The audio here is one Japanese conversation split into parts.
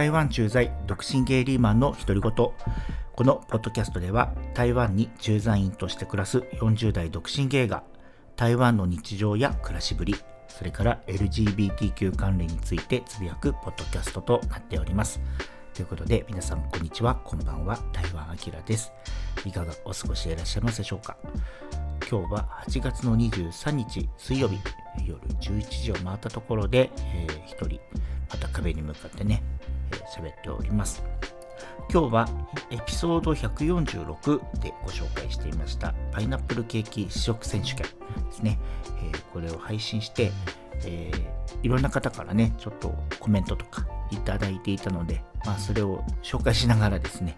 台湾駐在独身ゲイリーマンの独り言。このポッドキャストでは台湾に駐在員として暮らす40代独身ゲイが台湾の日常や暮らしぶりそれから LGBTQ 関連についてつぶやくポッドキャストとなっております。ということで皆さんこんにちは。こんばんは。台湾あきらです。いかがお過ごしでいらっしゃいますでしょうか。今日は8月の23日水曜日。夜11時を回ったところで、えー、一人また壁に向かってね喋、っております今日はエピソード146でご紹介していましたパイナップルケーキ試食選手権ですね、えー、これを配信して、えー、いろんな方からねちょっとコメントとかいただいていたので、まあ、それを紹介しながらですね、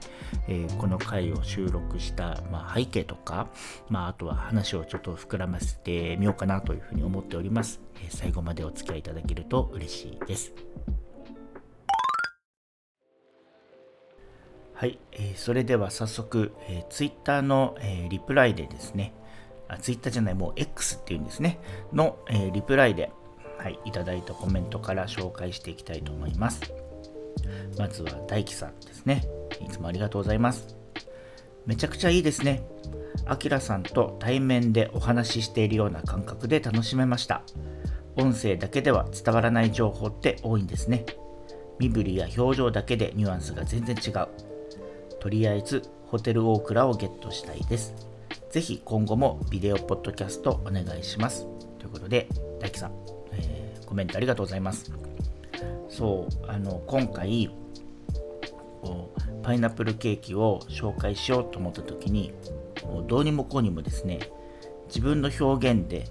えー、この回を収録した、まあ、背景とか、まあ、あとは話をちょっと膨らませてみようかなというふうに思っております。え、最後までお付き合いいただけると嬉しいです。はい、えー、それでは早速、えー、Twitter の、えー、リプライでですね、あ Twitter じゃない、もう X っていうんですね、の、えー、リプライで、はい、いただいたコメントから紹介していきたいと思います。まずは大輝さんですね。いつもありがとうございます。めちゃくちゃいいですね。あきらさんと対面でお話ししているような感覚で楽しめました。音声だけでは伝わらない情報って多いんですね。身振りや表情だけでニュアンスが全然違う。とりあえずホテルオークラをゲットしたいです。ぜひ今後もビデオポッドキャストお願いします。ということで、大輝さん、えー、コメントありがとうございます。そう、あの、今回、パイナップルケーキを紹介しようと思った時に、もうどうにもこうにもですね、自分の表現で、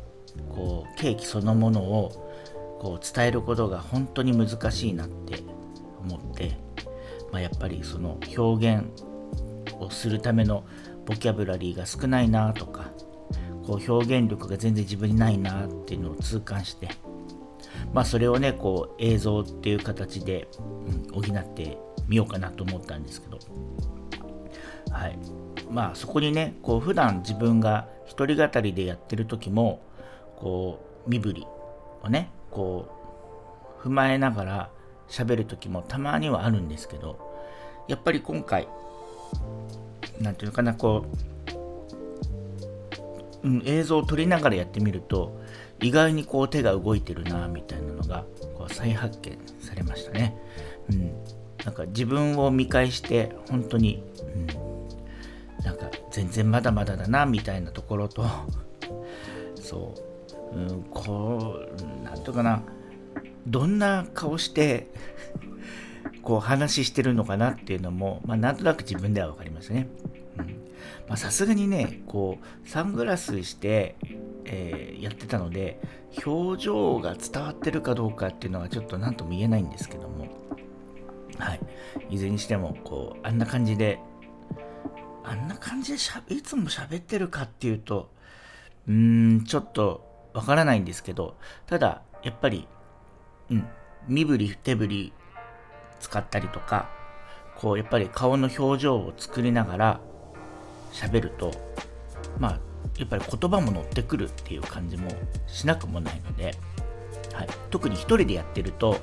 こう、ケーキそのものを、こう、伝えることが本当に難しいなって思って、まあ、やっぱりその表現をするためのボキャブラリーが少ないなとかこう表現力が全然自分にないなっていうのを痛感してまあそれをねこう映像っていう形で、うん、補ってみようかなと思ったんですけど。はい。まあそこにねこう普段自分が一人語りでやってる時もこう身振りをねこう踏まえながら喋る時もたまにはあるんですけどやっぱり今回何て言うかなこう、うん、映像を撮りながらやってみると意外にこう手が動いてるなみたいなのがこう再発見されましたね。うん、なんか自分を見返して本当に、うん、なんか全然まだまだだなみたいなところと そう、うん、こうなんとかな。どんな顔してこう話してるのかなっていうのも、まあ、なんとなく自分では分かりますね。さすがにね、こう、サングラスして、えー、やってたので、表情が伝わってるかどうかっていうのはちょっと何とも言えないんですけども、はい。いずれにしても、こう、あんな感じで、あんな感じでしゃいつも喋ってるかっていうと、うーん、ちょっとわからないんですけど、ただ、やっぱり、うん、身振り手振り使ったりとか、こう、やっぱり顔の表情を作りながら喋ると、まあ、やっぱり言葉も乗ってくるっていう感じもしなくもないので、はい、特に一人でやってると、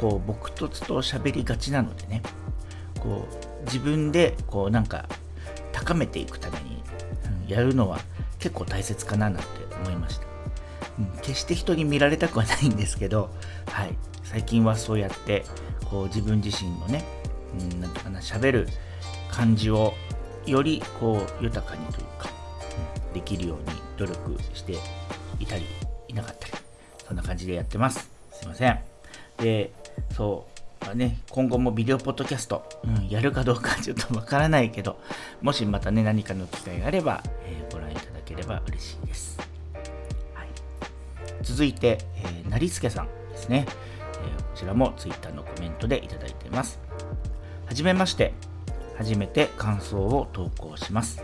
こう、僕とつと喋りがちなのでね、こう、自分で、こう、なんか、高めていくために、うん、やるのは結構大切かななんて思いました。うん、決して人に見られたくはないんですけど、はい、最近はそうやってこう自分自身のね、うん、なんとかな喋る感じをよりこう豊かにというか、うん、できるように努力していたりいなかったりそんな感じでやってますすいませんでそうまあね、今後もビデオポッドキャスト、うん、やるかどうか ちょっとわからないけど、もしまたね、何かの機会があれば、えー、ご覧いただければ嬉しいです。はい、続いて、えー、なりすけさんですね。えこちらも Twitter のコメントでいただいています。はじめまして。初めて感想を投稿します。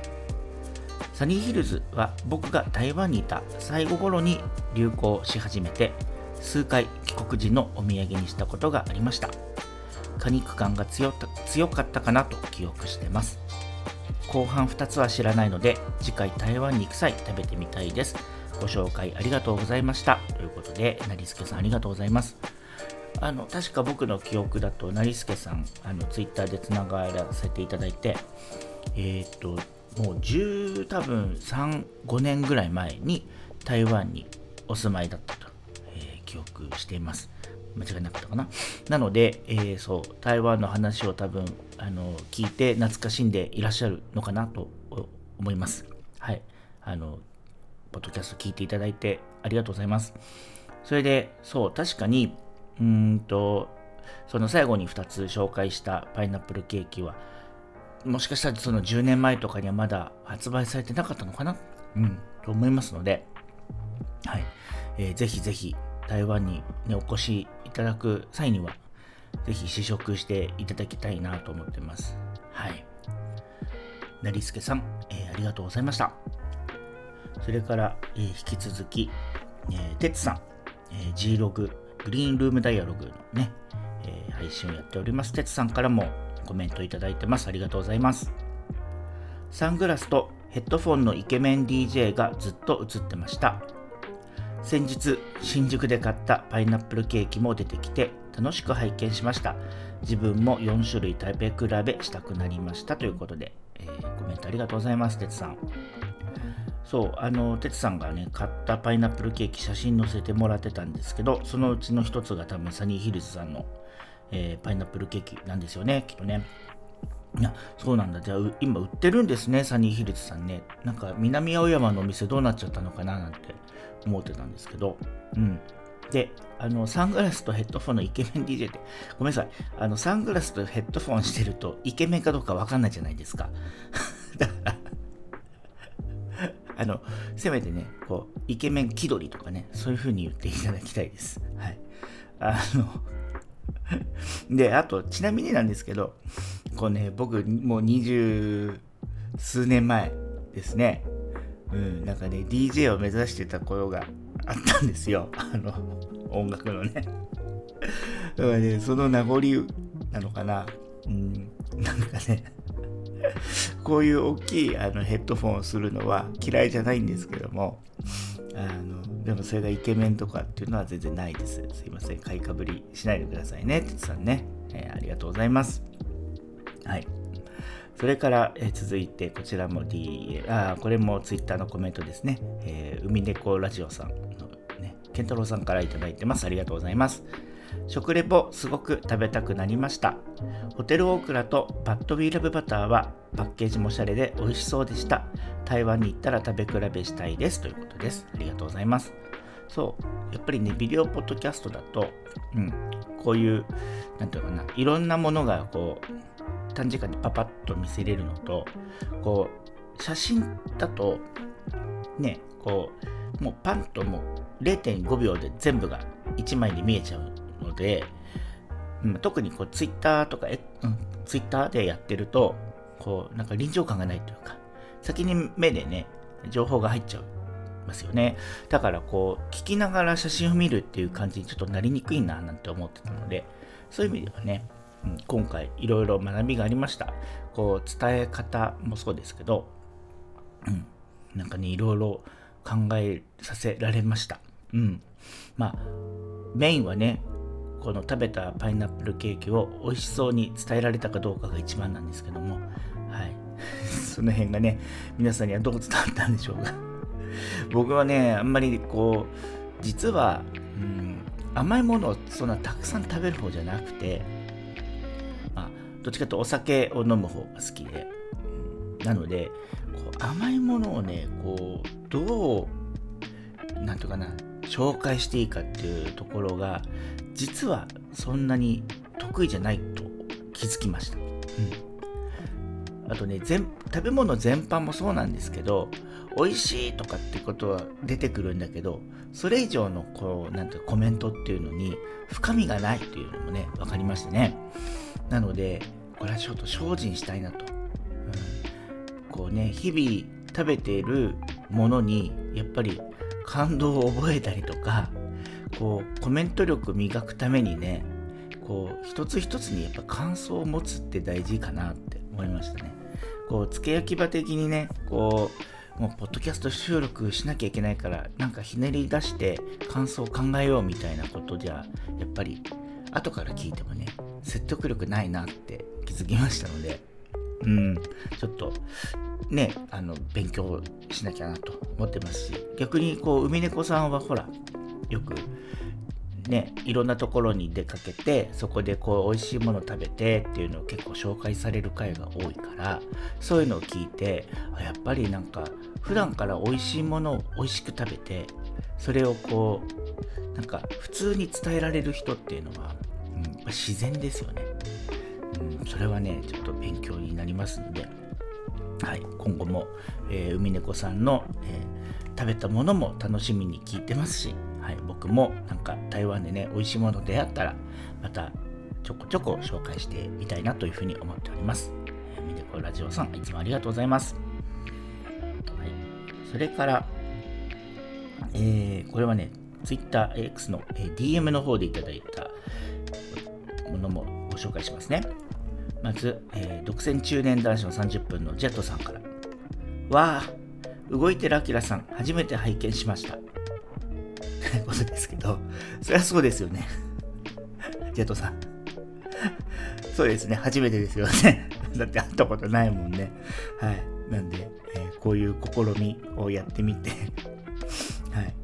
サニーヒルズは僕が台湾にいた最後頃に流行し始めて数回帰国時のお土産にしたことがありました。果肉感が強かったかなと記憶してます。後半2つは知らないので次回台湾に行く際食べてみたいです。ご紹介ありがとうございました。ということで、なりすけさんありがとうございます。あの確か僕の記憶だと成助さんあのツイッターでつながらせていただいてえっ、ともう10多分35年ぐらい前に台湾にお住まいだったと、えー、記憶しています。間違いなかったかな。なので、えー、そう台湾の話を多分あの聞いて懐かしんでいらっしゃるのかなと思います。はい。あのポッドキャスト聞いていただいてありがとうございます。それでそう確かにうんとその最後に2つ紹介したパイナップルケーキはもしかしたらその10年前とかにはまだ発売されてなかったのかな？うん、と思いますので、はい。えー、ぜひぜひ台湾に、ね、お越しいただく際には、ぜひ試食していただきたいなと思ってます。はい。成助さん、えー、ありがとうございました。それから、えー、引き続き、えー、てつさん、えー、G ログ、グリーンルームダイアログのね、えー、配信をやっております。てつさんからもコメントいただいてます。ありがとうございます。サングラスとヘッドフォンのイケメン DJ がずっと映ってました。先日、新宿で買ったパイナップルケーキも出てきて楽しく拝見しました。自分も4種類食べ比べしたくなりましたということで、えー、コメントありがとうございます、てつさん。そう、あの、てつさんがね、買ったパイナップルケーキ写真載せてもらってたんですけど、そのうちの一つが多分サニーヒルズさんの、えー、パイナップルケーキなんですよね、きっとね。いや、そうなんだ。じゃあ、今売ってるんですね、サニーヒルズさんね。なんか、南青山のお店どうなっちゃったのかななんて思ってたんですけど、うん。で、あの、サングラスとヘッドフォンのイケメン DJ って、ごめんなさい。あの、サングラスとヘッドフォンしてると、イケメンかどうかわかんないじゃないですか。だからあの、せめてね、こう、イケメン気取りとかね、そういう風に言っていただきたいです。はい。あの で、あと、ちなみになんですけど、こうね、僕、もう二十数年前ですね、うん、なんかね、DJ を目指してた頃があったんですよ。あの、音楽のね。だからね、その名残なのかな。うん、なんかね、こういう大きいあのヘッドフォンをするのは嫌いじゃないんですけども、あのでもそれがイケメンとかっていうのは全然ないです。すいません。買いかぶりしないでくださいね。てつさんね、えー、ありがとうございます。はい。それから、えー、続いてこちらも D、あこれも Twitter のコメントですね。えー、海猫ラジオさんのね、ケンタロウさんから頂いてます。ありがとうございます。食レポすごく食べたくなりました。ホテルオークラとバッドウィーラブバターはパッケージもおしゃれで美味しそうでした。台湾に行ったら食べ比べしたいですということです。ありがとうございます。そう、やっぱりね、ビデオポッドキャストだと、うん、こういう、なんていうかな、いろんなものがこう、短時間でパパッと見せれるのと、こう、写真だと、ね、こう、もうパンともう0.5秒で全部が1枚に見えちゃうので、うん、特にこうツイッターとか、えうん、ツイッターでやってると、こう、なんか臨場感がないというか、先に目でね、情報が入っちゃうますよね。だからこう、聞きながら写真を見るっていう感じにちょっとなりにくいななんて思ってたので、そういう意味ではね、うん、今回いろいろ学びがありました。こう、伝え方もそうですけど、うん、なんかね、いろいろ考えさせられました。うん。まあ、メインはね、この食べたパイナップルケーキを美味しそうに伝えられたかどうかが一番なんですけども、はい。その辺がね、皆さんにはどう伝わったんでしょうか。僕はね、あんまりこう、実は、うん、甘いものをそんなたくさん食べる方じゃなくて、まあ、どっちかというとお酒を飲む方が好きで、なので、こう甘いものをね、こう、どう、なんとかな、紹介していいかっていうところが実はそんなに得意じゃないと気づきました。うん、あとね全食べ物全般もそうなんですけど美味しいとかってことは出てくるんだけどそれ以上のこうなんてコメントっていうのに深みがないっていうのもね分かりましたね。なのでこれはちょっと精進したいなと。うん、こうね日々食べているものにやっぱり感動を覚えたりとかこうコメント力磨くためにねこう一つ一つにやっぱ感想を持つって大事かなって思いましたね。こう付け焼き場的にねこうもうポッドキャスト収録しなきゃいけないからなんかひねり出して感想を考えようみたいなことじゃやっぱり後から聞いてもね説得力ないなって気づきましたのでうんちょっとねあの勉強しなきゃなと思ってますし逆にこう海猫さんはほらよくね、いろんなところに出かけてそこでこう美味しいもの食べてっていうのを結構紹介される回が多いからそういうのを聞いてやっぱりなんか普段から美味しいものを美味しく食べてそれをこうなんか普通に伝えられる人っていうのは、うん、自然ですよね、うん、それはねちょっと勉強になりますんで、はい、今後も、えー、海猫さんの、えー、食べたものも楽しみに聞いてますしはい、僕もなんか台湾でね美味しいもの出会ったらまたちょこちょこ紹介してみたいなというふうに思っております。えー、みねこラジオさんいつもありがとうございます。はい、それから、えー、これはね TwitterX の、DM の方でいただいたものもご紹介しますね。まず、えー、独占中年男子の30分のジェットさんから。わあ、動いてるアキラさん、初めて拝見しました。ことですけど、そりゃそうですよね。ジェットさん。そうですね、初めてですよね。だって会ったことないもんね。はい。なんで、えー、こういう試みをやってみてはい。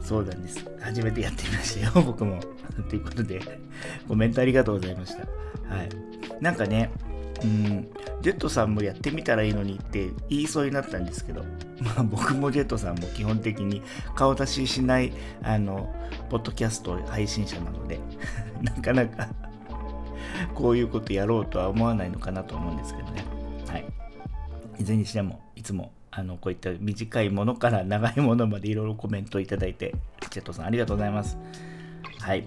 そうなんです。初めてやってみましたよ、僕も。ということで、コメントありがとうございました。はい。なんかね、うん、ジェットさんもやってみたらいいのにって言いそうになったんですけど、まあ、僕もジェットさんも基本的に顔出ししないあのポッドキャスト配信者なので なかなか こういうことやろうとは思わないのかなと思うんですけどね。はい。いずれにしても、いつもあのこういった短いものから長いものまでいろいろコメントいただいて、ジェットさんありがとうございます。はい。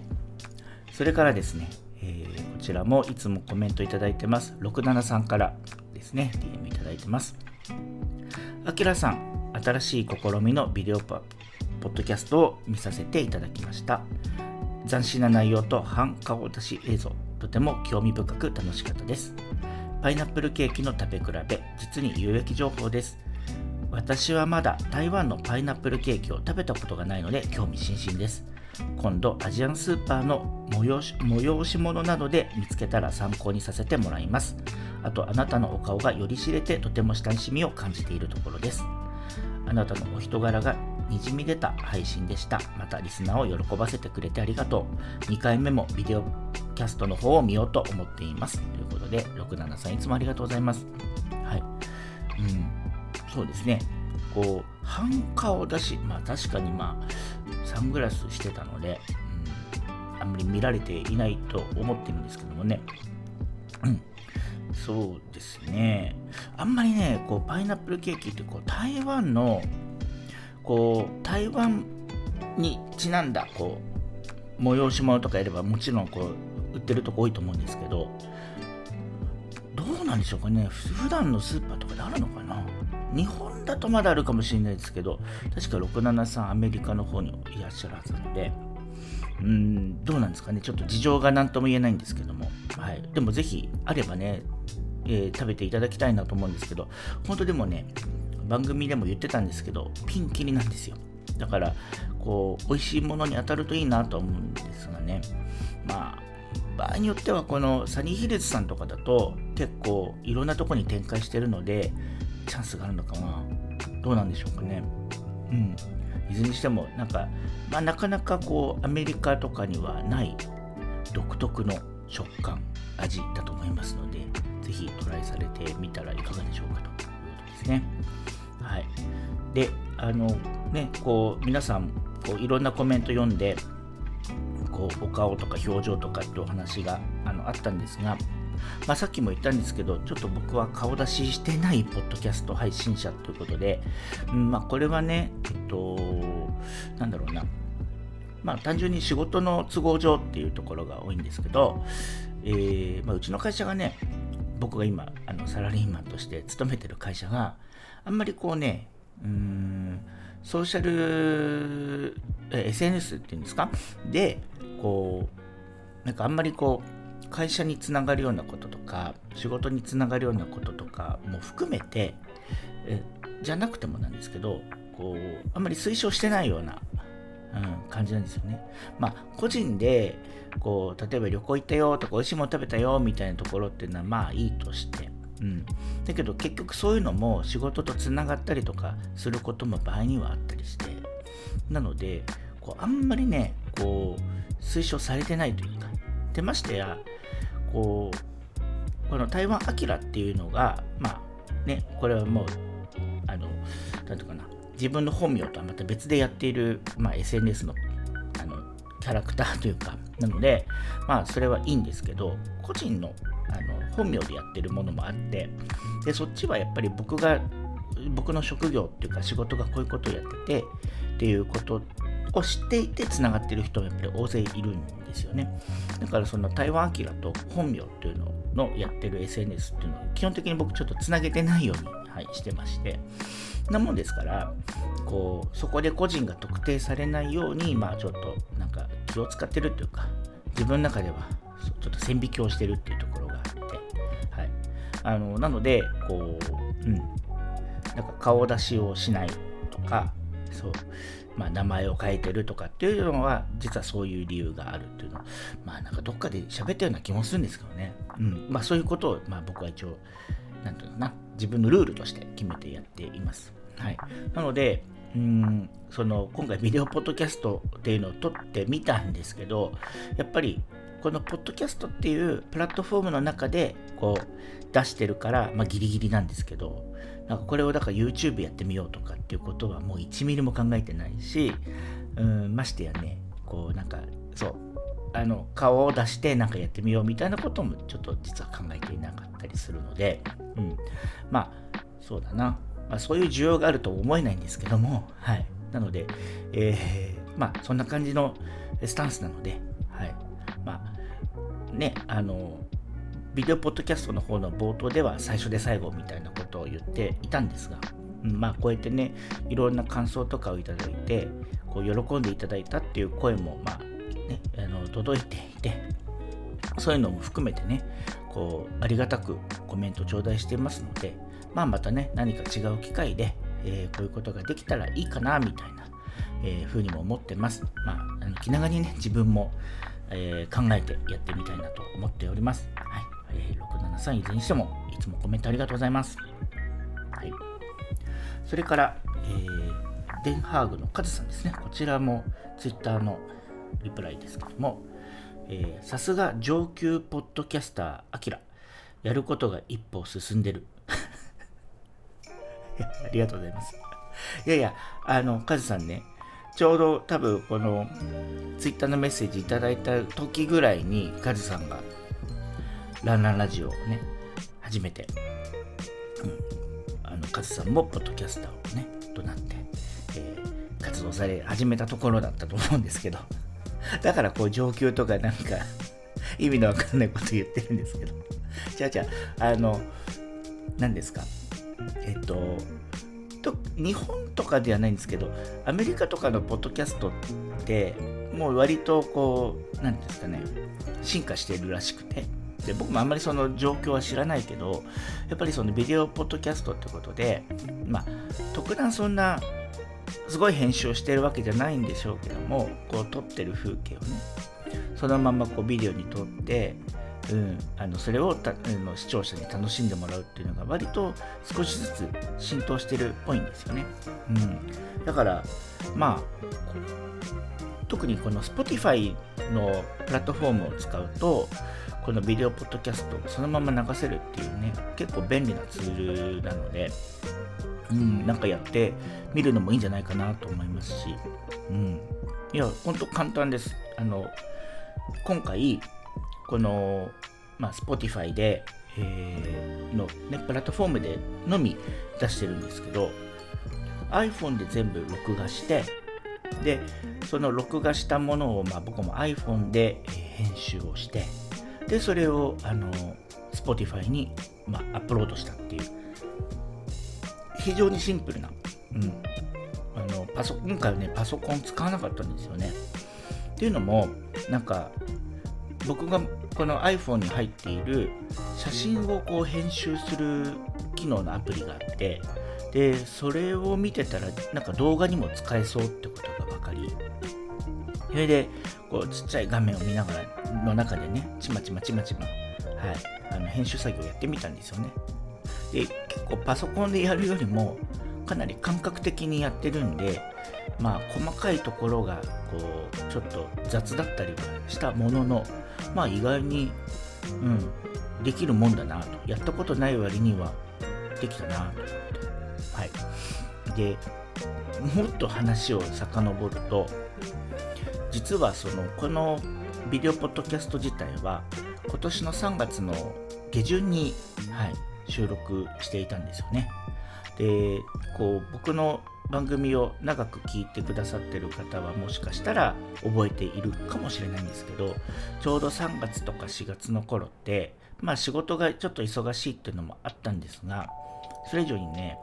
それからですね、えー、こちらもいつもコメントいただいてます。67さんからですね、DM いただいてます。あきらさん、新しい試みのビデオパポッドキャストを見させていただきました。斬新な内容と半顔出し映像、とても興味深く楽しかったです。パイナップルケーキの食べ比べ、実に有益情報です。私はまだ台湾のパイナップルケーキを食べたことがないので興味津々です。今度アジアンスーパーの催し催し物などで見つけたら参考にさせてもらいます。あとあなたのお顔がより知れてとても親しみを感じているところです。あなたのお人柄がにじみ出た配信でした。またリスナーを喜ばせてくれてありがとう。2回目もビデオキャストの方を見ようと思っています。ということで、67さんいつもありがとうございます。はい。うん、そうですね。こう、半顔だし、まあ確かにまあ、サングラスしてたので、うん、あんまり見られていないと思ってるんですけどもね。うん。そうですね。あんまりね、こう、パイナップルケーキって、こう、台湾の、こう、台湾にちなんだ、こう、催し物とかやれば、もちろん、こう、売ってるとこ多いと思うんですけど、どうなんでしょうかね。普段のスーパーとかであるのかな日本だとまだあるかもしれないですけど、確か673アメリカの方にいらっしゃるはずなので、うん、どうなんですかね。ちょっと事情が何とも言えないんですけども、はい。でもぜひ、あればね、えー、食べていただきたいなと思うんですけど、本当でもね、番組でも言ってたんですけど、ピンキリなんですよ。だから、こう、美味しいものに当たるといいなと思うんですがね。まあ、場合によってはこのサニーヒルズさんとかだと結構いろんなとこに展開してるのでチャンスがあるのかなどうなんでしょうかね。うん。いずれにしてもなんか、まあ、なかなかこうアメリカとかにはない独特の食感味だと思いますのでぜひトライされてみたらいかがでしょうかということですね。はい。であのねこう皆さんこういろんなコメント読んでこうお顔とか表情とかってお話があのあったんですがまあ、さっきも言ったんですけど、ちょっと僕は顔出ししてないポッドキャスト配信者ということで、うんまあ、これはね、えっと、なんだろうな、まあ、単純に仕事の都合上っていうところが多いんですけど、えーまあ、うちの会社がね、僕が今あのサラリーマンとして勤めてる会社があんまりこうねうんソーシャル SNS っていうんですか？でこうなんかあんまりこう会社につながるようなこととか仕事につながるようなこととかも含めてえじゃなくてもなんですけどこうあんまり推奨してないようなうん、感じなんですよね。まあ個人でこう例えば旅行行ったよとか美味しいもの食べたよみたいなところっていうのはまあいいとして、うん、だけど結局そういうのも仕事とつながったりとかすることも場合にはあったりして。なのでこうあんまりねこう推奨されてないというか。でましてやこうこの台湾アキラっていうのがまあねこれはもうあの何ていうかな自分の本名とはまた別でやっている、まあ、SNS のあのキャラクターというかなのでまあそれはいいんですけど個人のあの本名でやってるものもあってでそっちはやっぱり僕が僕の職業っていうか仕事がこういうことをやっててっていうことを知っていてつながってる人もやっぱり大勢いるんですよね。だからその台湾アキラと本名っていうののやってる SNS っていうのは基本的に僕ちょっとつなげてないように、はい、してまして。なもんですからこうそこで個人が特定されないようにまあちょっとなんか気を使ってるっていうか自分の中ではちょっと線引きをしてるっていうところがあって、はい、あのなのでこううん。なんか顔出しをしないとかそう。まあ、名前を変えてるとかっていうのは実はそういう理由があるっていうの。はまあなんかどっかで喋ったような気もするんですけどね、うん。まあ、そういうことを、まあ、僕は一応なんていうのかな。自分のルールとして決めてやっています。はい、なので、うんその今回ビデオポッドキャストっていうのを撮ってみたんですけどやっぱりこのポッドキャストっていうプラットフォームの中でこう出してるから、まあ、ギリギリなんですけどなんかこれをだから YouTube やってみようとかっていうことはもう1ミリも考えてないしうんましてやねこうなんかそうあの顔を出してなんかやってみようみたいなこともちょっと実は考えていなかったりするので、うん、まあそうだなまあ、そういう需要があると思えないんですけども、はい。なので、えー、まあ、そんな感じのスタンスなので、はい。まあ、ね、あの、ビデオポッドキャストの方の冒頭では最初で最後みたいなことを言っていたんですが、うん、まあ、こうやってね、いろんな感想とかをいただいて、こう喜んでいただいたっていう声も、まあ、ね、あの届いていて、そういうのも含めてね、こう、ありがたくコメント頂戴していますので、まあ、またね、何か違う機会で、えー、こういうことができたらいいかな、みたいな、えー、ふうにも思ってます。まあ、の気長にね、自分も、えー、考えてやってみたいなと思っております。はい。えー、673いずれにしても、いつもコメントありがとうございます。はい。それから、えー、デンハーグのカズさんですね。こちらも Twitter のリプライですけども、さすが上級ポッドキャスター、アキラ。やることが一歩進んでる。ありがとうございます。いやいや、あの、カズさんね、ちょうど多分このツイッターのメッセージいただいた時ぐらいにカズさんがランランラジオをね、始めて、うん、あのカズさんもポッドキャスターをね、となって、えー、活動され始めたところだったと思うんですけど、だからこう上級とかなんか 意味のわかんないこと言ってるんですけど、じゃあじゃあ、あの、何ですかえっとと日本とかではないんですけどアメリカとかのポッドキャストってもう割とこう何ですかね進化してるらしくてで僕もあんまりその状況は知らないけどやっぱりそのビデオポッドキャストってことでまあ特段そんなすごい編集をしてるわけじゃないんでしょうけどもこう撮ってる風景をねそのままこうビデオに撮ってうん、あのそれをたの視聴者に楽しんでもらうっていうのが割と少しずつ浸透してるっぽいんですよね。うん、だからまあ特にこの Spotify のプラットフォームを使うとこのビデオポッドキャストをそのまま流せるっていうね結構便利なツールなので、うん、なんかやってみるのもいいんじゃないかなと思いますし、うん、いやほんと簡単です。あの今回この、まあ、Spotify で、えー、の、ね、プラットフォームでのみ出してるんですけど iPhone で全部録画してでその録画したものを、まあ、僕も iPhone で編集をしてでそれをあの Spotify に、まあ、アップロードしたっていう。非常にシンプルな、うん、あのパソ今回はねパソコン使わなかったんですよね。っていうのもなんか僕がこの iPhone に入っている写真をこう編集する機能のアプリがあってでそれを見てたらなんか動画にも使えそうってことが分かりそれでこうちっちゃい画面を見ながらの中でねちまちまちまちま、はい、あの編集作業やってみたんですよね。で結構パソコンでやるよりもかなり感覚的にやってるんでまあ細かいところがこうちょっと雑だったりはしたもののまあ意外に、うん、できるもんだなと。やったことない割にはできたなと。思ってはい。でもっと話を遡ると実はそのこのビデオポッドキャスト自体は今年の3月の下旬に、はい、収録していたんですよね。でこう僕の番組を長く聞いてくださってる方はもしかしたら覚えているかもしれないんですけどちょうど3月とか4月の頃ってまあ仕事がちょっと忙しいっていうのもあったんですがそれ以上にね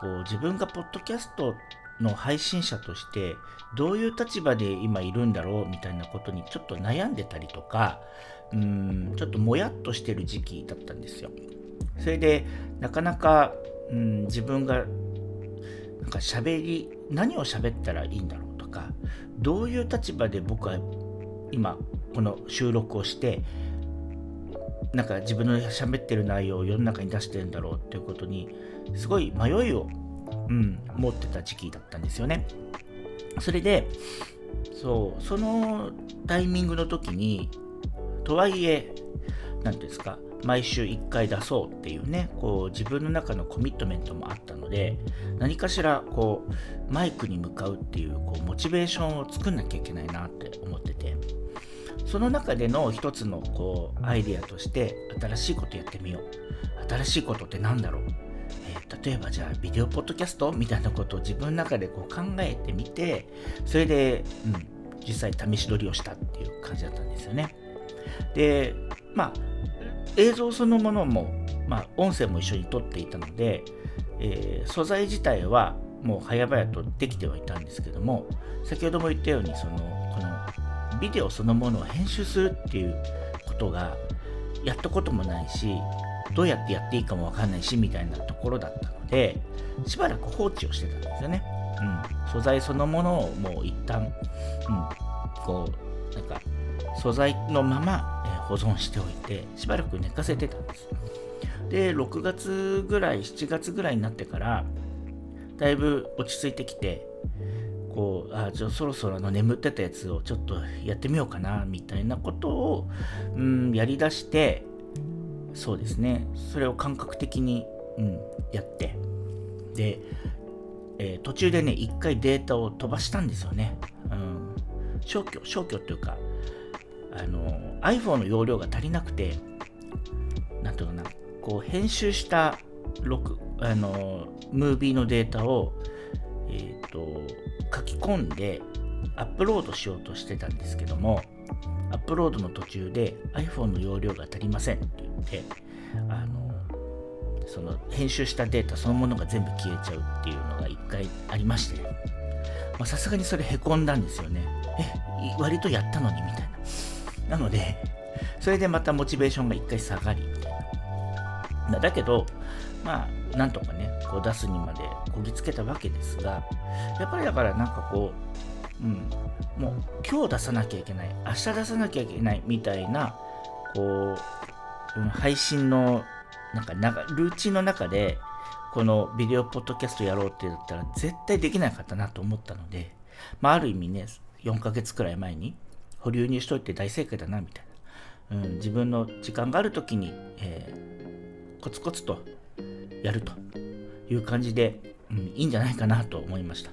こう自分がポッドキャストの配信者としてどういう立場で今いるんだろうみたいなことにちょっと悩んでたりとかうんちょっともやっとしてる時期だったんですよ。それでなかなかうん自分がなんか喋り何を喋ったらいいんだろうとかどういう立場で僕は今この収録をしてなんか自分の喋ってる内容を世の中に出してるんだろうっていうことにすごい迷いを、うん、持ってた時期だったんですよね。それでそうそのタイミングの時にとはいえ何ですか毎週1回出そうっていうねこう自分の中のコミットメントもあったので何かしらこうマイクに向かうっていうこうモチベーションを作んなきゃいけないなって思っててその中での一つのこうアイデアとして新しいことやってみよう新しいことって何だろう、例えばじゃあビデオポッドキャストみたいなことを自分の中でこう考えてみてそれで、うん、実際試し撮りをしたっていう感じだったんですよね。でまあ映像そのものも、まあ、音声も一緒に撮っていたので、えー、素材自体はもう早々とできてはいたんですけども先ほども言ったようにそのこのビデオそのものを編集するっていうことがやったこともないしどうやってやっていいかもわかんないしみたいなところだったのでしばらく放置をしてたんですよね。うん、素材そのものをもう一旦、うん、こうなんか素材のまま保存しておいてしばらく寝かせてたんですで6月ぐらい7月ぐらいになってからだいぶ落ち着いてきてこうあじゃあそろそろの眠ってたやつをちょっとやってみようかなみたいなことを、うん、やりだしてそうですね。それを感覚的に、うん、やって。で、えー、途中でね一回データを飛ばしたんですよね、うん、消去消去っていうかあの iPhone の容量が足りなくて、なんていうかな、こう編集した録あのムービーのデータを、えーと、書き込んでアップロードしようとしてたんですけども、アップロードの途中で iPhone の容量が足りませんって言って、あのその編集したデータそのものが全部消えちゃうっていうのが1回ありまして、さすがにそれへこんだんですよね。え、割とやったのにみたいな。なので、それでまたモチベーションが一回下がりみたいな。だけど、まあ、なんとかね、こう出すにまでこぎつけたわけですが、やっぱりだからなんかこう、うん、もう今日出さなきゃいけない、明日出さなきゃいけないみたいな、こう、うん、配信のなんかルーチンの中で、このビデオポッドキャストやろうって言ったら絶対できなかったなと思ったので、まあ、ある意味ね、4ヶ月くらい前に、保留にしといて大正解だなみたいな、うん、自分の時間がある時に、えー、コツコツとやるという感じで、うん、いいんじゃないかなと思いました。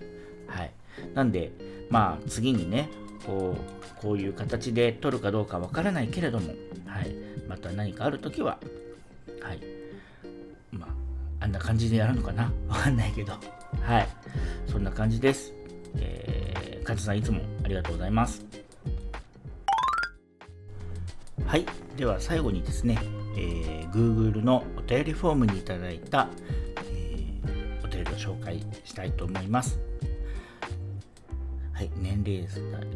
はい、なんでまあ次にねこうこういう形で撮るかどうかわからないけれども、はい、また何かある時は、はい、まああんな感じでやるのかな？わかんないけど、はい、そんな感じです。えー、カズさんいつもありがとうございます。はい。では最後にですね、えー、Google のお便りフォームにいただいた、えー、お便りを紹介したいと思います。はい。年齢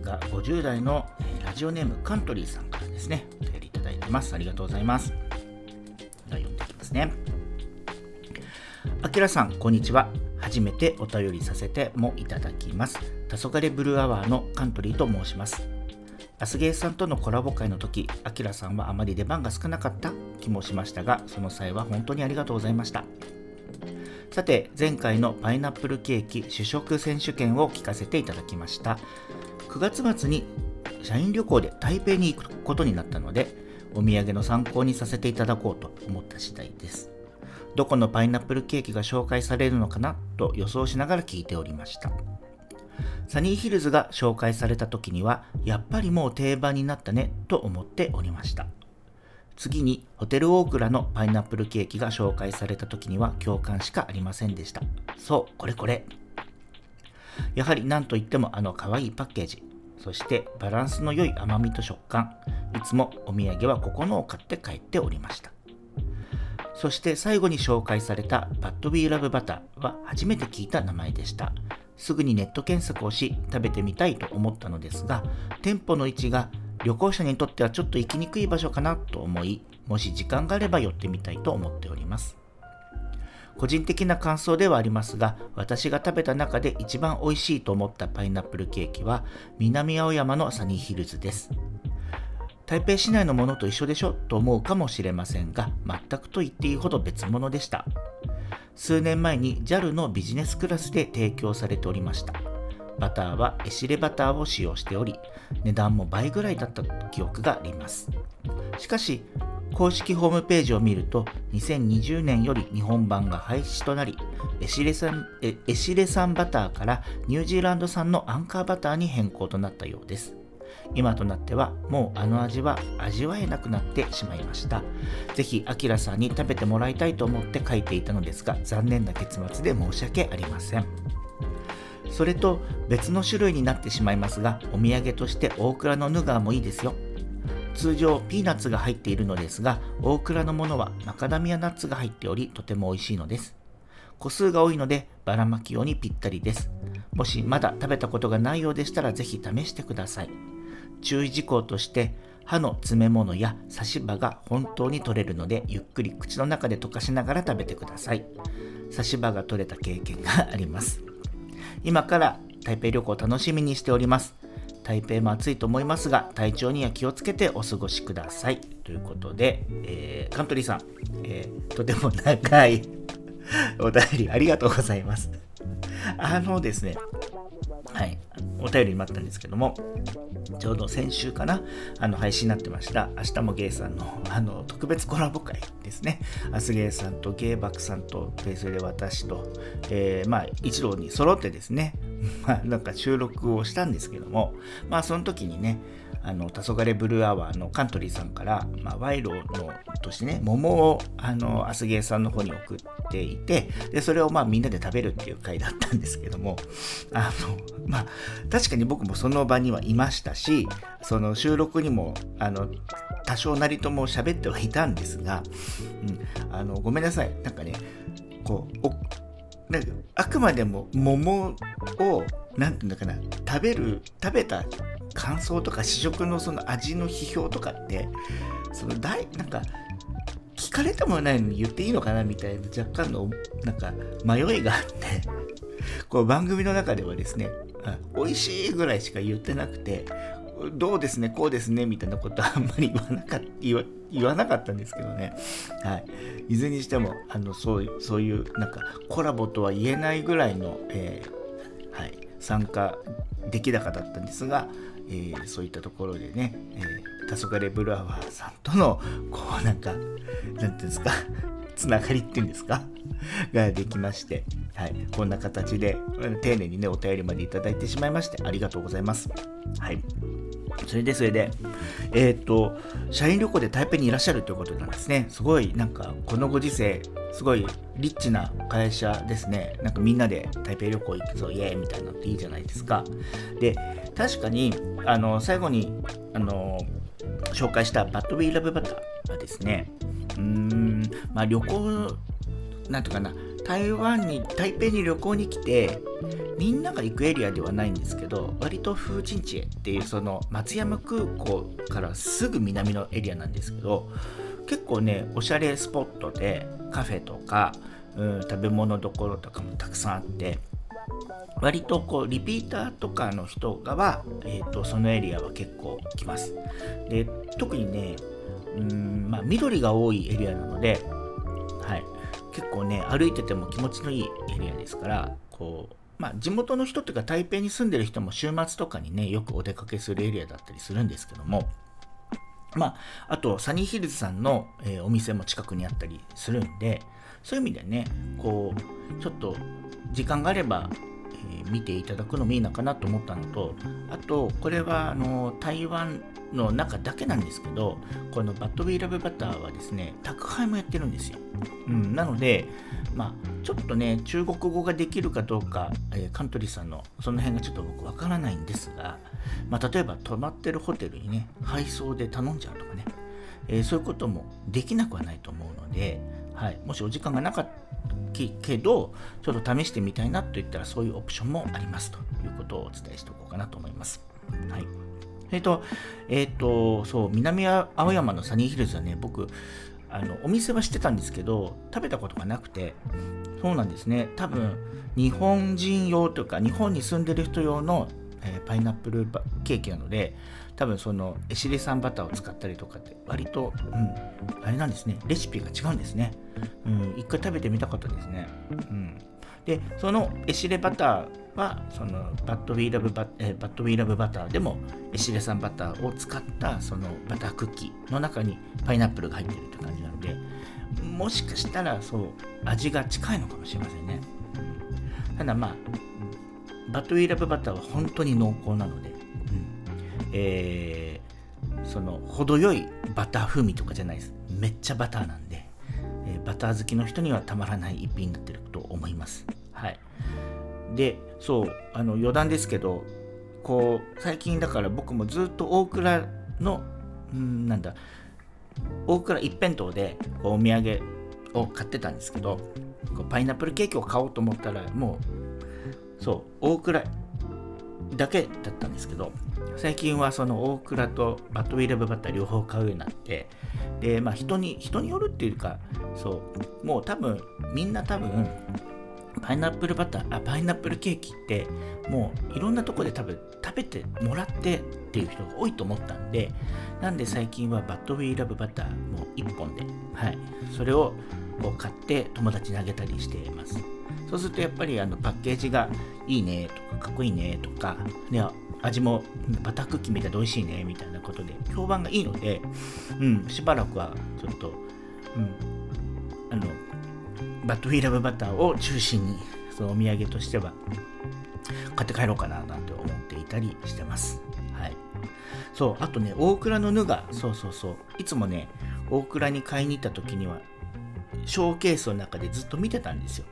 が50代の、えー、ラジオネームカントリーさんからですね、お便りいただいてます。ありがとうございます。では読んでいきますね。あきらさん、こんにちは。初めてお便りさせてもいただきます。黄昏ブルーアワーのカントリーと申します。アスゲーさんとのコラボ会の時、アキラさんはあまり出番が少なかった気もしましたが、その際は本当にありがとうございました。さて、前回のパイナップルケーキ主食選手権を聞かせていただきました。9月末に社員旅行で台北に行くことになったので、お土産の参考にさせていただこうと思った次第です。どこのパイナップルケーキが紹介されるのかなと予想しながら聞いておりました。サニーヒルズが紹介された時には、やっぱりもう定番になったねと思っておりました。次にホテルオークラのパイナップルケーキが紹介された時には共感しかありませんでした。そう、これこれ。やはり何といってもあの可愛いパッケージ、そしてバランスの良い甘みと食感、いつもお土産はここのを買って帰っておりました。そして最後に紹介されたバッドウィーラブバターは初めて聞いた名前でした。すぐにネット検索をし食べてみたいと思ったのですが店舗の位置が旅行者にとってはちょっと行きにくい場所かなと思いもし時間があれば寄ってみたいと思っております。個人的な感想ではありますが私が食べた中で一番美味しいと思ったパイナップルケーキは南青山のサニーヒルズです。台北市内のものと一緒でしょと思うかもしれませんが全くと言っていいほど別物でした。数年前に JAL のビジネスクラスで提供されておりました。バターはエシレバターを使用しており、値段も倍ぐらいだった記憶があります。しかし、公式ホームページを見ると、2020年より日本版が廃止となり、エシレ産エシレ産バターからニュージーランド産のアンカーバターに変更となったようです。今となってはもうあの味は味わえなくなってしまいました。ぜひ、アキラさんに食べてもらいたいと思って書いていたのですが、残念な結末で申し訳ありません。それと別の種類になってしまいますが、お土産として大倉のヌガーもいいですよ。通常ピーナッツが入っているのですが、大倉のものはマカダミアナッツが入っており、とても美味しいのです。個数が多いのでばらまき用にぴったりです。もしまだ食べたことがないようでしたらぜひ試してください。注意事項として歯の詰め物や差し歯が本当に取れるのでゆっくり口の中で溶かしながら食べてください差し歯が取れた経験があります今から台北旅行楽しみにしております。台北も暑いと思いますが体調には気をつけてお過ごしください。ということで、えー、カントリーさん、えー、とても長い お便りありがとうございます。あのですねはいお便りもあったんですけどもちょうど先週かな、あの配信になってました、明日もゲイさんのあの特別コラボ会ですね。アスゲイさんとゲイバックさんと、ペースで私と、えー、まあ一同に揃ってですね、まあなんか収録をしたんですけども、まあその時にね、あの黄昏ブルーアワーのカントリーさんから、まあ、賄賂のとしてね桃をあのアスゲーさんの方に送っていてでそれをまあみんなで食べるっていう回だったんですけどもあのまあ確かに僕もその場にはいましたしその収録にもあの多少なりとも喋ってはいたんですが、うん、あのごめんなさい。なんかねこうなんかあくまでも桃を何て言うんだかな食べる食べた感想とか試食のその味の批評とかってその大なんか聞かれてもないのに言っていいのかなみたいな若干のなんか迷いがあって こう番組の中ではですね美味しいぐらいしか言ってなくてどうですねこうですねみたいなことはあんまり言わなかった 言わ言わなかったんですけどね、はい、いずれにしてもあのそうそういうなんかコラボとは言えないぐらいの、えー、はい、参加出来高だったんですが、えー、そういったところでね、えー、黄昏ブルアワーさんとのこうなんかなんていうんですか つながりっていうんですか？ができまして、はい、こんな形で丁寧にねお便りまでいただいてしまいましてありがとうございます。はいそれでそれで、えっ、ー、と、社員旅行で台北にいらっしゃるということなんですね。すごい、なんか、このご時世、すごいリッチな会社ですね。なんかみんなで台北旅行行くぞ、イエーイみたいなのっていいじゃないですか。で、確かに、あの、最後に、あの、紹介したバッドウィーラブバターはですね、うーん、まあ旅行、なんとかな、台湾に台北に旅行に来てみんなが行くエリアではないんですけど割と風神地っていうその松山空港からすぐ南のエリアなんですけど結構ねおしゃれスポットでカフェとかうん、食べ物どころとかもたくさんあって割とこうリピーターとかの人がは、えーと、そのエリアは結構来ます。で特にねうんまあ、緑が多いエリアなので、はい、結構ね歩いてても気持ちのいいエリアですからこう、まあ、地元の人というか台北に住んでる人も週末とかにねよくお出かけするエリアだったりするんですけどもまあ、あとサニーヒルズさんの、えー、お店も近くにあったりするんでそういう意味でねこうちょっと時間があれば見ていただくのもいいのかなと思ったのとあとこれはあの台湾の中だけなんですけどこのバッドウィーラブバターはですね宅配もやってるんですよ、うん、なのでまあちょっとね中国語ができるかどうか、えー、カントリーさんのその辺がちょっと僕わからないんですが、まあ、例えば泊まってるホテルにね配送で頼んじゃうとかね、えー、そういうこともできなくはないと思うので、はい、もしお時間がなかったけど、ちょっと試してみたいなと言ったら、そういうオプションもありますということをお伝えしておこうかなと思います。はい。えっ、ー、と、えっ、ー、と、そう、南青山のサニーヒルズはね、僕、あのお店は知ってたんですけど、食べたことがなくて、そうなんですね、多分、日本人用というか、日本に住んでる人用の、えー、パイナップルケーキなので、多分そのエシレサンバターを使ったりとかって割と、うん、あれなんですね。レシピが違うんですね、うん、一回食べてみたかったですね、うん、でそのエシレバターはそのバッドウィーラブバ,、えー、バッドウィーラブバターでもエシレサンバターを使ったそのバタークッキーの中にパイナップルが入ってるって感じなのでもしかしたらそう味が近いのかもしれませんね、ただまあバッドウィーラブバターは本当に濃厚なのでえー、その程よいバター風味とかじゃないです。めっちゃバターなんで、えー、バター好きの人にはたまらない一品になってると思います。はい。でそうあの余談ですけどこう最近だから僕もずっと大倉のんなんだ大倉一辺倒でお土産を買ってたんですけどパイナップルケーキを買おうと思ったらもうそう大倉だけだったんですけど最近はその大倉とバッドウィーラブバッター両方買うようになってでまあ人に人によるっていうかそうもう多分みんな多分パイナップルバターあパイナップルケーキってもういろんなとこで多分べてもらってっていう人が多いと思ったんでなんで最近はバッドウィーラブバターも1本ではい。それをこう買って友達にあげたりしています。そうするとやっぱりあのパッケージがいいねとかかっこいいねとかで味もバタークッキーみたいで美味しいねみたいなことで評判がいいので、うん、しばらくはちょっと、うん、あのバッドウィーラブバターを中心にそのお土産としては買って帰ろうかななんて思っていたりしてます。はい。そう、あとね、大倉のヌガ、そうそうそう、いつもね、大倉に買いに行った時には、ショーケースの中でずっと見てたんですよ。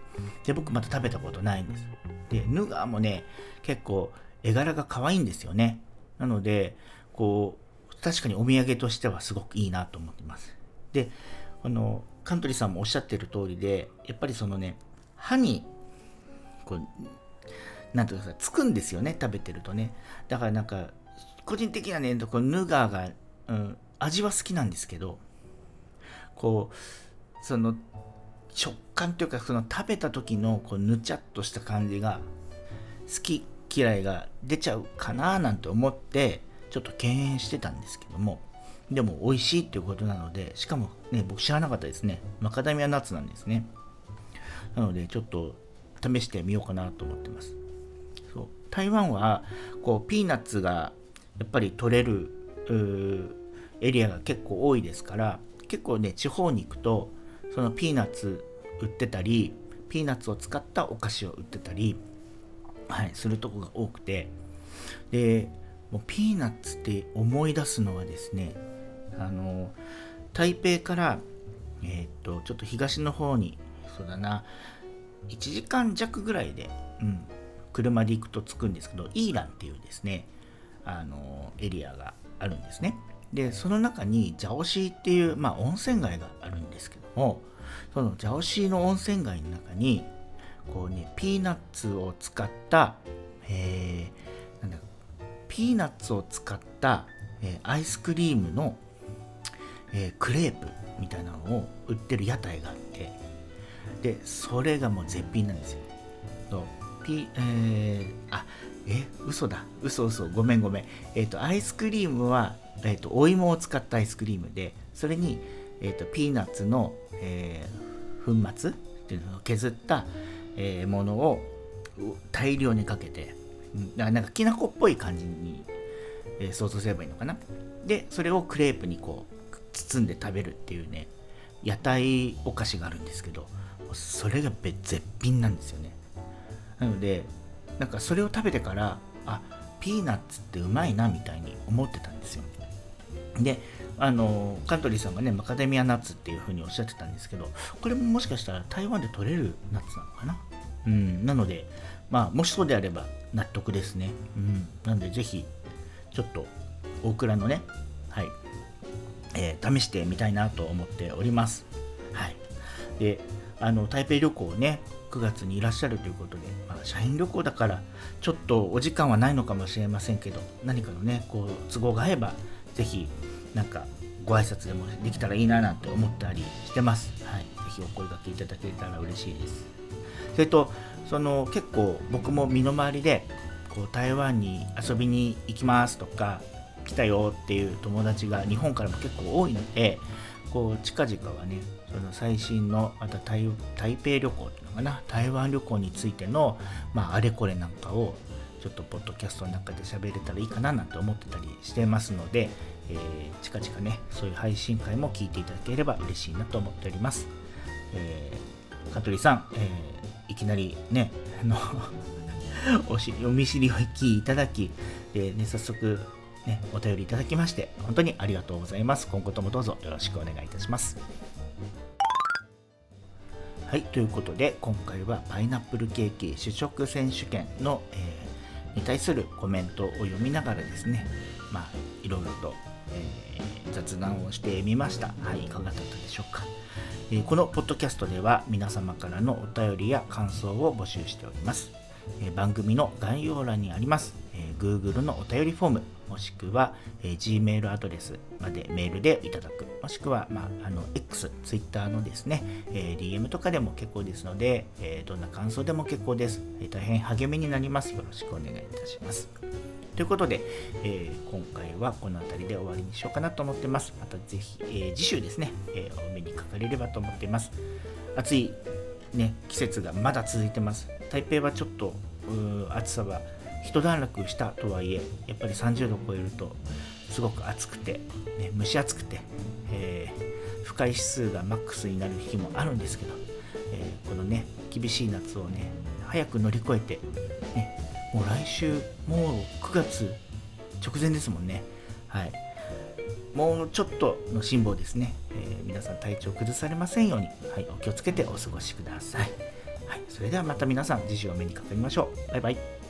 で、僕まだ食べたことないんです。で、ヌガもね、結構絵柄が可愛いんですよね。なので、こう、確かにお土産としてはすごくいいなと思ってます。で、あの、カントリーさんもおっしゃってる通りで、やっぱりそのね、歯に、こう、なんていうかつくんですよね、食べてるとね。だからなんか、個人的にはね、このヌガーが、うん、味は好きなんですけど、こう、その、食感というか、その食べた時のこうぬちゃっとした感じが好き嫌いが出ちゃうかななんて思ってちょっと敬遠してたんですけども。でも美味しいっていうことなのでしかもね僕知らなかったですね。マカダミアナッツなんですね。なのでちょっと試してみようかなと思ってます。そう台湾はこうピーナッツがやっぱり取れるエリアが結構多いですから結構ね地方に行くとそのピーナッツ売ってたりピーナッツを使ったお菓子を売ってたりはい、するとこが多くてでもうピーナッツって思い出すのはですねあの台北からえっ、とちょっと東の方にそうだな1時間弱ぐらいで、うん、車で行くと着くんですけどイーランっていうですねあのエリアがあるんですね。でその中にジャオシーっていう、まあ、温泉街があるんですけどもそのジャオシーの温泉街の中にこうねピーナッツを使った、えー、なんだピーナッツを使った、えー、アイスクリームの、えー、クレープみたいなのを売ってる屋台があってでそれがもう絶品なんですよ。そうピえー、あえ嘘だ。嘘嘘。ごめんごめん。えっ、ー、とアイスクリームは、えーと、お芋を使ったアイスクリームでそれに、えーと、ピーナッツの、えー、粉末っていうのを削った、えー、ものを大量にかけてだからなんかきな粉っぽい感じに、えー、想像すればいいのかな。でそれをクレープにこう包んで食べるっていうね屋台お菓子があるんですけどそれが絶品なんですよね。なのでなんかそれを食べてからあピーナッツってうまいなみたいに思ってたんですよ。であのカントリーさんがねマカデミアナッツっていう風におっしゃってたんですけどこれももしかしたら台湾で取れるナッツなのかな？うんなのでまあもしそうであれば納得ですね。うんなのでぜひちょっと大倉のねはいえー、試してみたいなと思っております。はい。であの台北旅行をね9月にいらっしゃるということで、まあ、社員旅行だからちょっとお時間はないのかもしれませんけど何かのねこう都合が合えばぜひなんかご挨拶でもできたらいいななんて思ったりしてます。はい、ぜひお声がけいただけたら嬉しいです。それとその結構僕も身の回りでこう台湾に遊びに行きますとか来たよっていう友達が日本からも結構多いのでこう近々はねその最新のまた台台北旅行っていうのかな台湾旅行についての、まあ、あれこれなんかをちょっとポッドキャストの中で喋れたらいいかななんて思ってたりしてますので、えー、近々ねそういう配信会も聞いていただければ嬉しいなと思っております、えー、香取さん、えー、いきなりねあの お見知りおきいただきで、ね、早速ね、お便りいただきまして、本当にありがとうございます。今後ともどうぞよろしくお願いいたします。はい、ということで、今回はパイナップルケーキ試食選手権の、えー、に対するコメントを読みながらですね、まあ、いろいろと、えー、雑談をしてみました。はい、いかがだったでしょうか。えー、このポッドキャストでは皆様からのお便りや感想を募集しております。え番組の概要欄にあります、え Google のお便りフォームもしくは、え Gmail アドレスまでメールでいただくもしくは、まあ、あの X、Twitter のですね、え DM とかでも結構ですので、えどんな感想でも結構です、え大変励みになりますよろしくお願いいたしますということで、え、今回はこの辺りで終わりにしようかなと思ってます。またぜひ、え、次週ですね、え、お目にかかれればと思っています。暑い、ね、季節がまだ続いてます。台北はちょっと暑さは一段落したとはいえやっぱり30度を超えるとすごく暑くて、ね、蒸し暑くて、えー、不快指数がマックスになる日もあるんですけど、えー、このね厳しい夏をね早く乗り越えて、ね、もう来週もう9月直前ですもんねはいもうちょっとの辛抱ですね、えー、皆さん体調崩されませんように、はい、お気をつけてお過ごしください。はい、それではまた皆さん次週お目にかかりましょう。バイバイ。